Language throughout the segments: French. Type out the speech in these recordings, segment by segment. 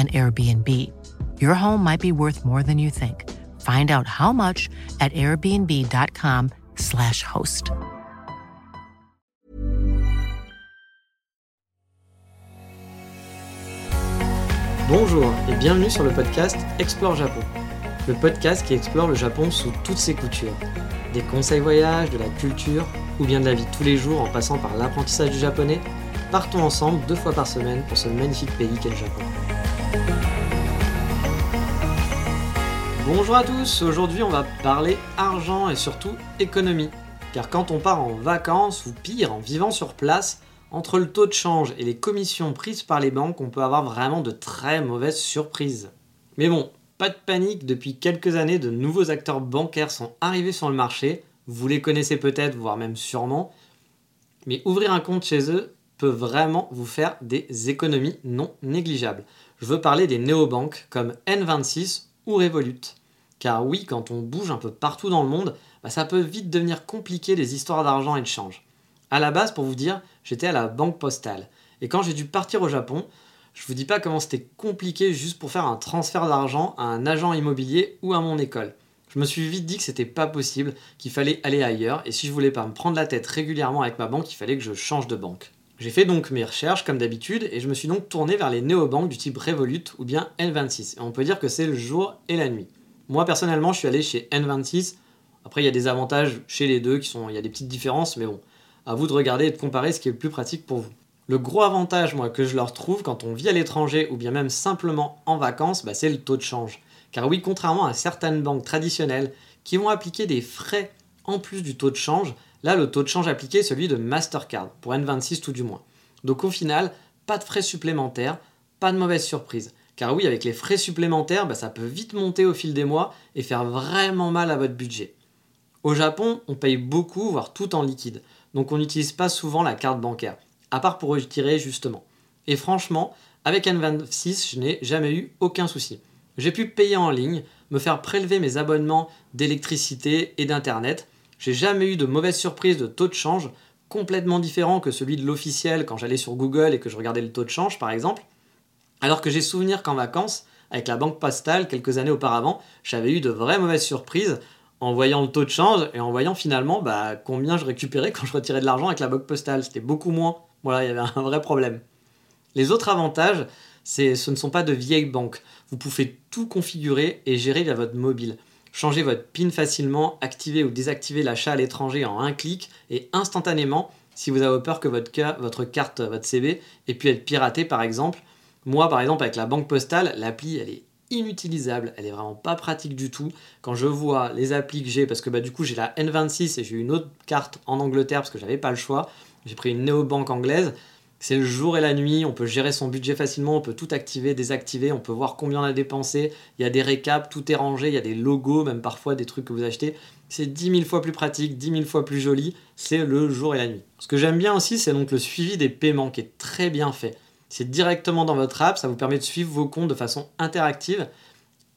an Airbnb. Your home might be worth more than you think. Find out how much at airbnb.com/slash host. Bonjour et bienvenue sur le podcast Explore Japon. Le podcast qui explore le Japon sous toutes ses coutures. Des conseils voyages, de la culture ou bien de la vie tous les jours en passant par l'apprentissage du japonais partons ensemble deux fois par semaine pour ce magnifique pays qu'est le Japon. Bonjour à tous, aujourd'hui on va parler argent et surtout économie. Car quand on part en vacances ou pire en vivant sur place, entre le taux de change et les commissions prises par les banques, on peut avoir vraiment de très mauvaises surprises. Mais bon, pas de panique, depuis quelques années de nouveaux acteurs bancaires sont arrivés sur le marché, vous les connaissez peut-être, voire même sûrement, mais ouvrir un compte chez eux, peut vraiment vous faire des économies non négligeables. Je veux parler des néobanques comme N26 ou Revolut. Car oui, quand on bouge un peu partout dans le monde, bah, ça peut vite devenir compliqué les histoires d'argent et de change. À la base, pour vous dire, j'étais à la banque postale. Et quand j'ai dû partir au Japon, je vous dis pas comment c'était compliqué juste pour faire un transfert d'argent à un agent immobilier ou à mon école. Je me suis vite dit que c'était pas possible, qu'il fallait aller ailleurs, et si je voulais pas me prendre la tête régulièrement avec ma banque, il fallait que je change de banque. J'ai fait donc mes recherches comme d'habitude et je me suis donc tourné vers les néobanques du type Revolut ou bien N26. Et on peut dire que c'est le jour et la nuit. Moi personnellement, je suis allé chez N26. Après, il y a des avantages chez les deux qui sont, il y a des petites différences, mais bon, à vous de regarder et de comparer ce qui est le plus pratique pour vous. Le gros avantage, moi, que je leur trouve quand on vit à l'étranger ou bien même simplement en vacances, bah, c'est le taux de change. Car oui, contrairement à certaines banques traditionnelles qui vont appliquer des frais en plus du taux de change, Là, le taux de change appliqué est celui de Mastercard, pour N26 tout du moins. Donc au final, pas de frais supplémentaires, pas de mauvaise surprise. Car oui, avec les frais supplémentaires, bah, ça peut vite monter au fil des mois et faire vraiment mal à votre budget. Au Japon, on paye beaucoup, voire tout en liquide. Donc on n'utilise pas souvent la carte bancaire, à part pour retirer justement. Et franchement, avec N26, je n'ai jamais eu aucun souci. J'ai pu payer en ligne, me faire prélever mes abonnements d'électricité et d'internet, j'ai jamais eu de mauvaise surprise de taux de change complètement différent que celui de l'officiel quand j'allais sur Google et que je regardais le taux de change par exemple. Alors que j'ai souvenir qu'en vacances, avec la banque postale quelques années auparavant, j'avais eu de vraies mauvaises surprises en voyant le taux de change et en voyant finalement bah, combien je récupérais quand je retirais de l'argent avec la banque postale. C'était beaucoup moins. Voilà, il y avait un vrai problème. Les autres avantages, ce ne sont pas de vieilles banques. Vous pouvez tout configurer et gérer via votre mobile. Changez votre PIN facilement, activez ou désactivez l'achat à l'étranger en un clic et instantanément si vous avez peur que votre, votre carte, votre CB ait pu être piratée par exemple. Moi par exemple avec la banque postale, l'appli elle est inutilisable, elle est vraiment pas pratique du tout. Quand je vois les applis que j'ai, parce que bah, du coup j'ai la N26 et j'ai une autre carte en Angleterre parce que j'avais pas le choix, j'ai pris une néobanque anglaise, c'est le jour et la nuit, on peut gérer son budget facilement, on peut tout activer, désactiver, on peut voir combien on a dépensé, il y a des récaps, tout est rangé, il y a des logos, même parfois des trucs que vous achetez. C'est 10 000 fois plus pratique, 10 000 fois plus joli, c'est le jour et la nuit. Ce que j'aime bien aussi, c'est donc le suivi des paiements qui est très bien fait. C'est directement dans votre app, ça vous permet de suivre vos comptes de façon interactive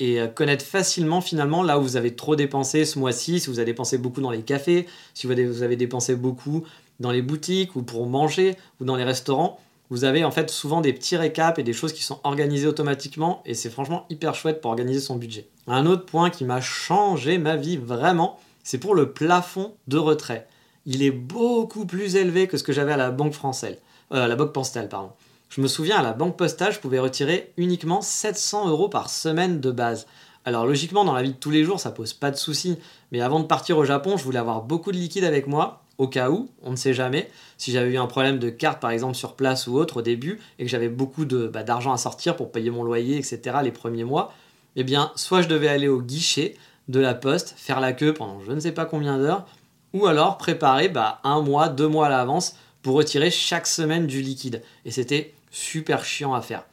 et euh, connaître facilement finalement là où vous avez trop dépensé ce mois-ci, si vous avez dépensé beaucoup dans les cafés, si vous avez dépensé beaucoup dans les boutiques ou pour manger ou dans les restaurants, vous avez en fait souvent des petits récaps et des choses qui sont organisées automatiquement et c'est franchement hyper chouette pour organiser son budget. Un autre point qui m'a changé ma vie vraiment, c'est pour le plafond de retrait. Il est beaucoup plus élevé que ce que j'avais à la banque française, euh, la banque postale pardon. Je me souviens à la banque postale, je pouvais retirer uniquement 700 euros par semaine de base. Alors logiquement, dans la vie de tous les jours, ça pose pas de souci. Mais avant de partir au Japon, je voulais avoir beaucoup de liquide avec moi au cas où, on ne sait jamais. Si j'avais eu un problème de carte par exemple sur place ou autre au début et que j'avais beaucoup bah, d'argent à sortir pour payer mon loyer, etc. les premiers mois, eh bien soit je devais aller au guichet de la poste, faire la queue pendant je ne sais pas combien d'heures, ou alors préparer bah, un mois, deux mois à l'avance pour retirer chaque semaine du liquide. Et c'était super chiant à faire.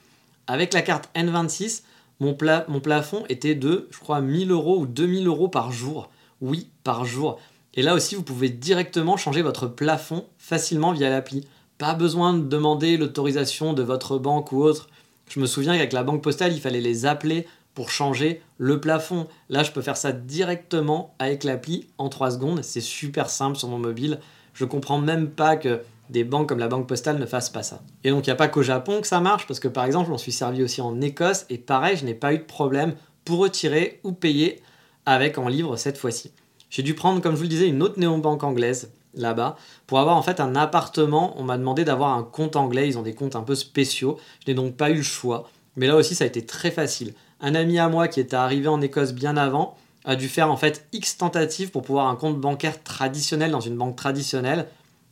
Avec la carte N26, mon, mon plafond était de, je crois, 1000 euros ou 2000 euros par jour. Oui, par jour. Et là aussi, vous pouvez directement changer votre plafond facilement via l'appli. Pas besoin de demander l'autorisation de votre banque ou autre. Je me souviens qu'avec la banque postale, il fallait les appeler pour changer le plafond. Là, je peux faire ça directement avec l'appli en 3 secondes. C'est super simple sur mon mobile. Je comprends même pas que des banques comme la banque postale ne fassent pas ça. Et donc, il n'y a pas qu'au Japon que ça marche, parce que par exemple, j'en suis servi aussi en Écosse, et pareil, je n'ai pas eu de problème pour retirer ou payer avec en livre cette fois-ci. J'ai dû prendre, comme je vous le disais, une autre néobanque anglaise là-bas pour avoir en fait un appartement. On m'a demandé d'avoir un compte anglais, ils ont des comptes un peu spéciaux. Je n'ai donc pas eu le choix. Mais là aussi, ça a été très facile. Un ami à moi qui était arrivé en Écosse bien avant a dû faire en fait X tentatives pour pouvoir un compte bancaire traditionnel dans une banque traditionnelle.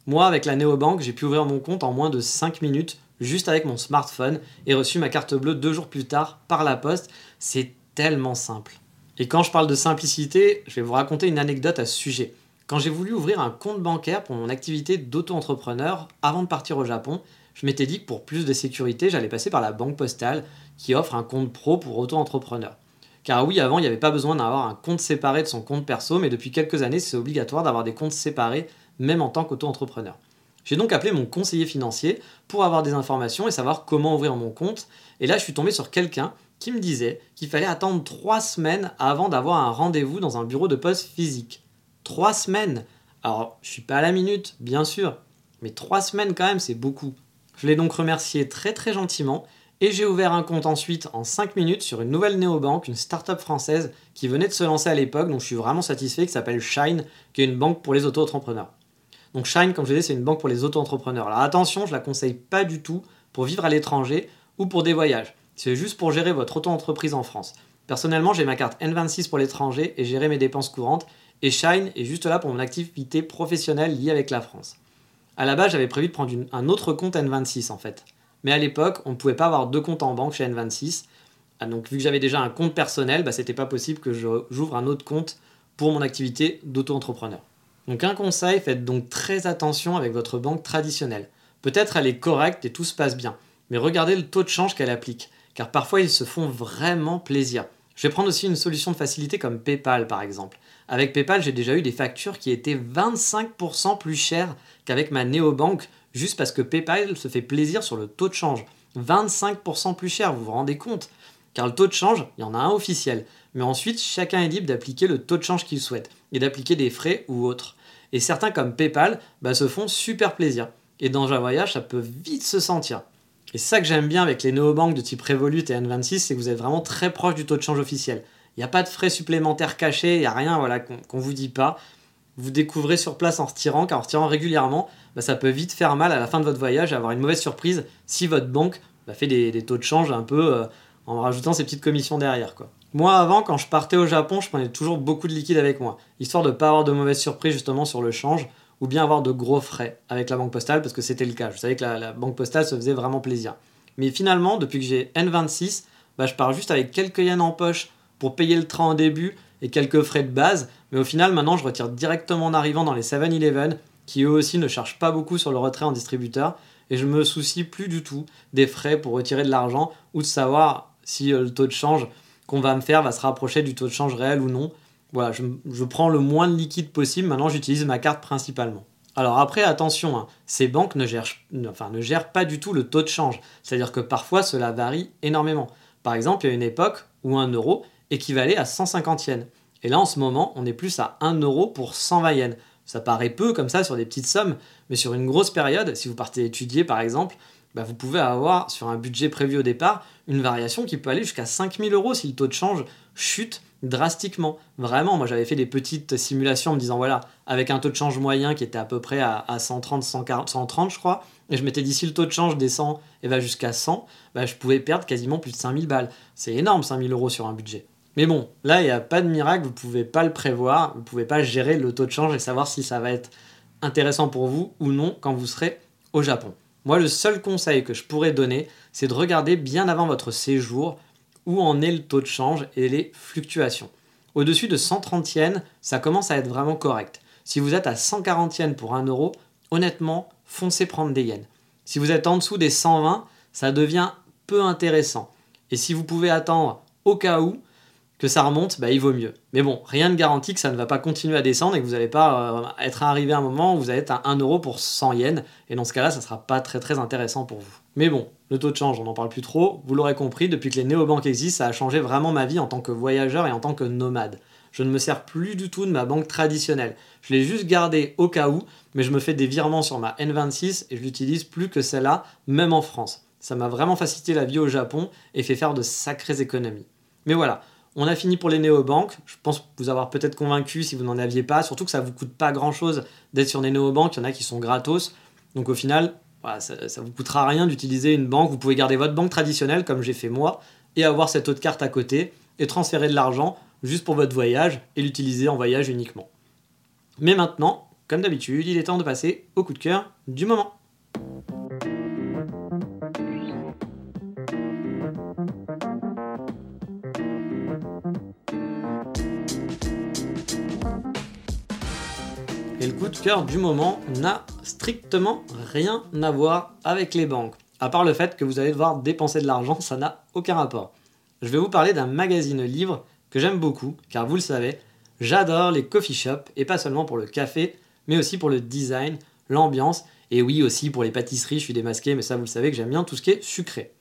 Moi, avec la néobanque, j'ai pu ouvrir mon compte en moins de 5 minutes, juste avec mon smartphone, et reçu ma carte bleue deux jours plus tard par la poste. C'est tellement simple. Et quand je parle de simplicité, je vais vous raconter une anecdote à ce sujet. Quand j'ai voulu ouvrir un compte bancaire pour mon activité d'auto-entrepreneur avant de partir au Japon, je m'étais dit que pour plus de sécurité, j'allais passer par la banque postale qui offre un compte pro pour auto-entrepreneur. Car oui, avant, il n'y avait pas besoin d'avoir un compte séparé de son compte perso, mais depuis quelques années, c'est obligatoire d'avoir des comptes séparés, même en tant qu'auto-entrepreneur. J'ai donc appelé mon conseiller financier pour avoir des informations et savoir comment ouvrir mon compte. Et là, je suis tombé sur quelqu'un qui me disait qu'il fallait attendre trois semaines avant d'avoir un rendez-vous dans un bureau de poste physique. Trois semaines Alors, je suis pas à la minute, bien sûr, mais trois semaines quand même, c'est beaucoup. Je l'ai donc remercié très très gentiment et j'ai ouvert un compte ensuite en 5 minutes sur une nouvelle néobanque, une start-up française qui venait de se lancer à l'époque, donc je suis vraiment satisfait, qui s'appelle Shine, qui est une banque pour les auto-entrepreneurs. Donc Shine, comme je disais, c'est une banque pour les auto-entrepreneurs. Alors attention, je la conseille pas du tout pour vivre à l'étranger ou pour des voyages. C'est juste pour gérer votre auto-entreprise en France. Personnellement, j'ai ma carte N26 pour l'étranger et gérer mes dépenses courantes. Et Shine est juste là pour mon activité professionnelle liée avec la France. À la base, j'avais prévu de prendre un autre compte N26 en fait. Mais à l'époque, on ne pouvait pas avoir deux comptes en banque chez N26. Ah, donc, vu que j'avais déjà un compte personnel, bah, c'était pas possible que j'ouvre un autre compte pour mon activité d'auto-entrepreneur. Donc, un conseil, faites donc très attention avec votre banque traditionnelle. Peut-être elle est correcte et tout se passe bien, mais regardez le taux de change qu'elle applique car parfois ils se font vraiment plaisir. Je vais prendre aussi une solution de facilité comme PayPal par exemple. Avec PayPal, j'ai déjà eu des factures qui étaient 25% plus chères qu'avec ma néobanque, juste parce que PayPal se fait plaisir sur le taux de change. 25% plus cher, vous vous rendez compte? Car le taux de change, il y en a un officiel. Mais ensuite, chacun est libre d'appliquer le taux de change qu'il souhaite et d'appliquer des frais ou autres. Et certains comme PayPal bah, se font super plaisir. Et dans un voyage, ça peut vite se sentir. Et ça que j'aime bien avec les néobanques de type Revolut et N26, c'est que vous êtes vraiment très proche du taux de change officiel. Il n'y a pas de frais supplémentaires cachés, il n'y a rien voilà, qu'on ne vous dit pas. Vous découvrez sur place en retirant, car en retirant régulièrement, bah, ça peut vite faire mal à la fin de votre voyage avoir une mauvaise surprise si votre banque bah, fait des, taux de change un peu euh, en rajoutant ses petites commissions derrière. Moi, avant, quand je partais au Japon, je prenais toujours beaucoup de liquide avec moi, histoire de ne pas avoir de mauvaises surprises justement sur le change ou bien avoir de gros frais avec la banque postale parce que c'était le cas. Je savais que la, banque postale se faisait vraiment plaisir. Mais finalement, depuis que j'ai N26, bah, je pars juste avec quelques yens en poche pour payer le train au début et quelques frais de base. Mais au final, maintenant, je retire directement en arrivant dans les 7-Eleven qui eux aussi ne chargent pas beaucoup sur le retrait en distributeur. Et je me soucie plus du tout des frais pour retirer de l'argent ou de savoir si euh, le taux de change qu'on va me faire va se rapprocher du taux de change réel ou non. Voilà, je, prends le moins de liquide possible. Maintenant, j'utilise ma carte principalement. Alors après, attention, hein, ces banques ne gèrent, pas du tout le taux de change. C'est-à-dire que parfois, cela varie énormément. Par exemple, il y a une époque où un euro équivalait à 150 yens. Et là, en ce moment, on est plus à 1 euro pour 120 yens. Ça paraît peu comme ça sur des petites sommes, mais sur une grosse période, si vous partez étudier par exemple, bah, vous pouvez avoir sur un budget prévu au départ une variation qui peut aller jusqu'à 5000 euros si le taux de change chute drastiquement. Vraiment, moi j'avais fait des petites simulations en me disant voilà, avec un taux de change moyen qui était à peu près à, 130, 140, 130 je crois, et je m'étais dit si le taux de change descend et va jusqu'à 100, bah, je pouvais perdre quasiment plus de 5000 balles. C'est énorme 5000 euros sur un budget. Mais bon, là il n'y a pas de miracle, vous ne pouvez pas le prévoir, vous ne pouvez pas gérer le taux de change et savoir si ça va être intéressant pour vous ou non quand vous serez au Japon. Moi, le seul conseil que je pourrais donner, c'est de regarder bien avant votre séjour où en est le taux de change et les fluctuations. Au-dessus de 130 yens, ça commence à être vraiment correct. Si vous êtes à 140 yens pour 1 euro, honnêtement, foncez prendre des yens. Si vous êtes en dessous des 120, ça devient peu intéressant. Et si vous pouvez attendre au cas où que ça remonte, bah, il vaut mieux. Mais bon, rien ne garantit que ça ne va pas continuer à descendre et que vous n'allez pas euh, être arrivé à un moment où vous allez être à 1 euro pour 100 yens. Et dans ce cas-là, ça ne sera pas très très intéressant pour vous. Mais bon, le taux de change, on n'en parle plus trop. Vous l'aurez compris, depuis que les néobanques existent, ça a changé vraiment ma vie en tant que voyageur et en tant que nomade. Je ne me sers plus du tout de ma banque traditionnelle. Je l'ai juste gardée au cas où, mais je me fais des virements sur ma N26 et je l'utilise plus que celle-là, même en France. Ça m'a vraiment facilité la vie au Japon et fait faire de sacrées économies. Mais voilà, on a fini pour les néobanques. Je pense vous avoir peut-être convaincu si vous n'en aviez pas. Surtout que ça ne vous coûte pas grand-chose d'être sur des néobanques. Il y en a qui sont gratos. Donc au final, ça ne vous coûtera rien d'utiliser une banque. Vous pouvez garder votre banque traditionnelle comme j'ai fait moi et avoir cette autre carte à côté et transférer de l'argent juste pour votre voyage et l'utiliser en voyage uniquement. Mais maintenant, comme d'habitude, il est temps de passer au coup de cœur du moment. Du moment n'a strictement rien à voir avec les banques. À part le fait que vous allez devoir dépenser de l'argent, ça n'a aucun rapport. Je vais vous parler d'un magazine livre que j'aime beaucoup, car vous le savez, j'adore les coffee shops, et pas seulement pour le café, mais aussi pour le design, l'ambiance, et oui aussi pour les pâtisseries, je suis démasqué, mais ça vous le savez que j'aime bien tout ce qui est sucré.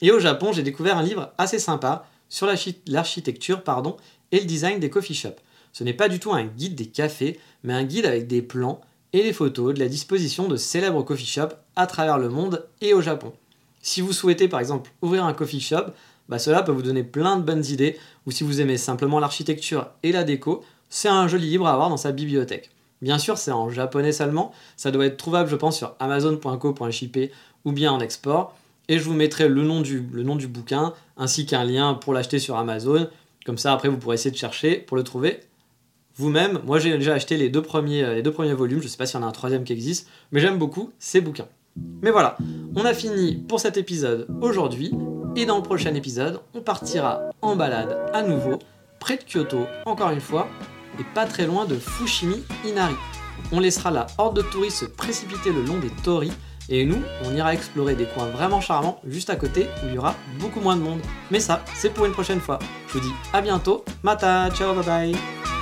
Et au Japon, j'ai découvert un livre assez sympa sur l'architecture pardon, et le design des coffee shops. Ce n'est pas du tout un guide des cafés, mais un guide avec des plans et des photos de la disposition de célèbres coffee shops à travers le monde et au Japon. Si vous souhaitez par exemple ouvrir un coffee shop, bah cela peut vous donner plein de bonnes idées, ou si vous aimez simplement l'architecture et la déco, c'est un joli livre à avoir dans sa bibliothèque. Bien sûr, c'est en japonais seulement, ça doit être trouvable je pense sur amazon.co.jp ou bien en export, et je vous mettrai le nom du, le nom du bouquin ainsi qu'un lien pour l'acheter sur Amazon, comme ça après vous pourrez essayer de chercher pour le trouver vous-même. Moi, j'ai déjà acheté les deux premiers, euh, les deux premiers volumes. Je ne sais pas s'il y en a un troisième qui existe, mais j'aime beaucoup ces bouquins. Mais voilà, on a fini pour cet épisode aujourd'hui. Et dans le prochain épisode, on partira en balade à nouveau, près de Kyoto, encore une fois, et pas très loin de Fushimi Inari. On laissera la horde de touristes se précipiter le long des tori, et nous, on ira explorer des coins vraiment charmants juste à côté où il y aura beaucoup moins de monde. Mais ça, c'est pour une prochaine fois. Je vous dis à bientôt, mata, ciao, bye bye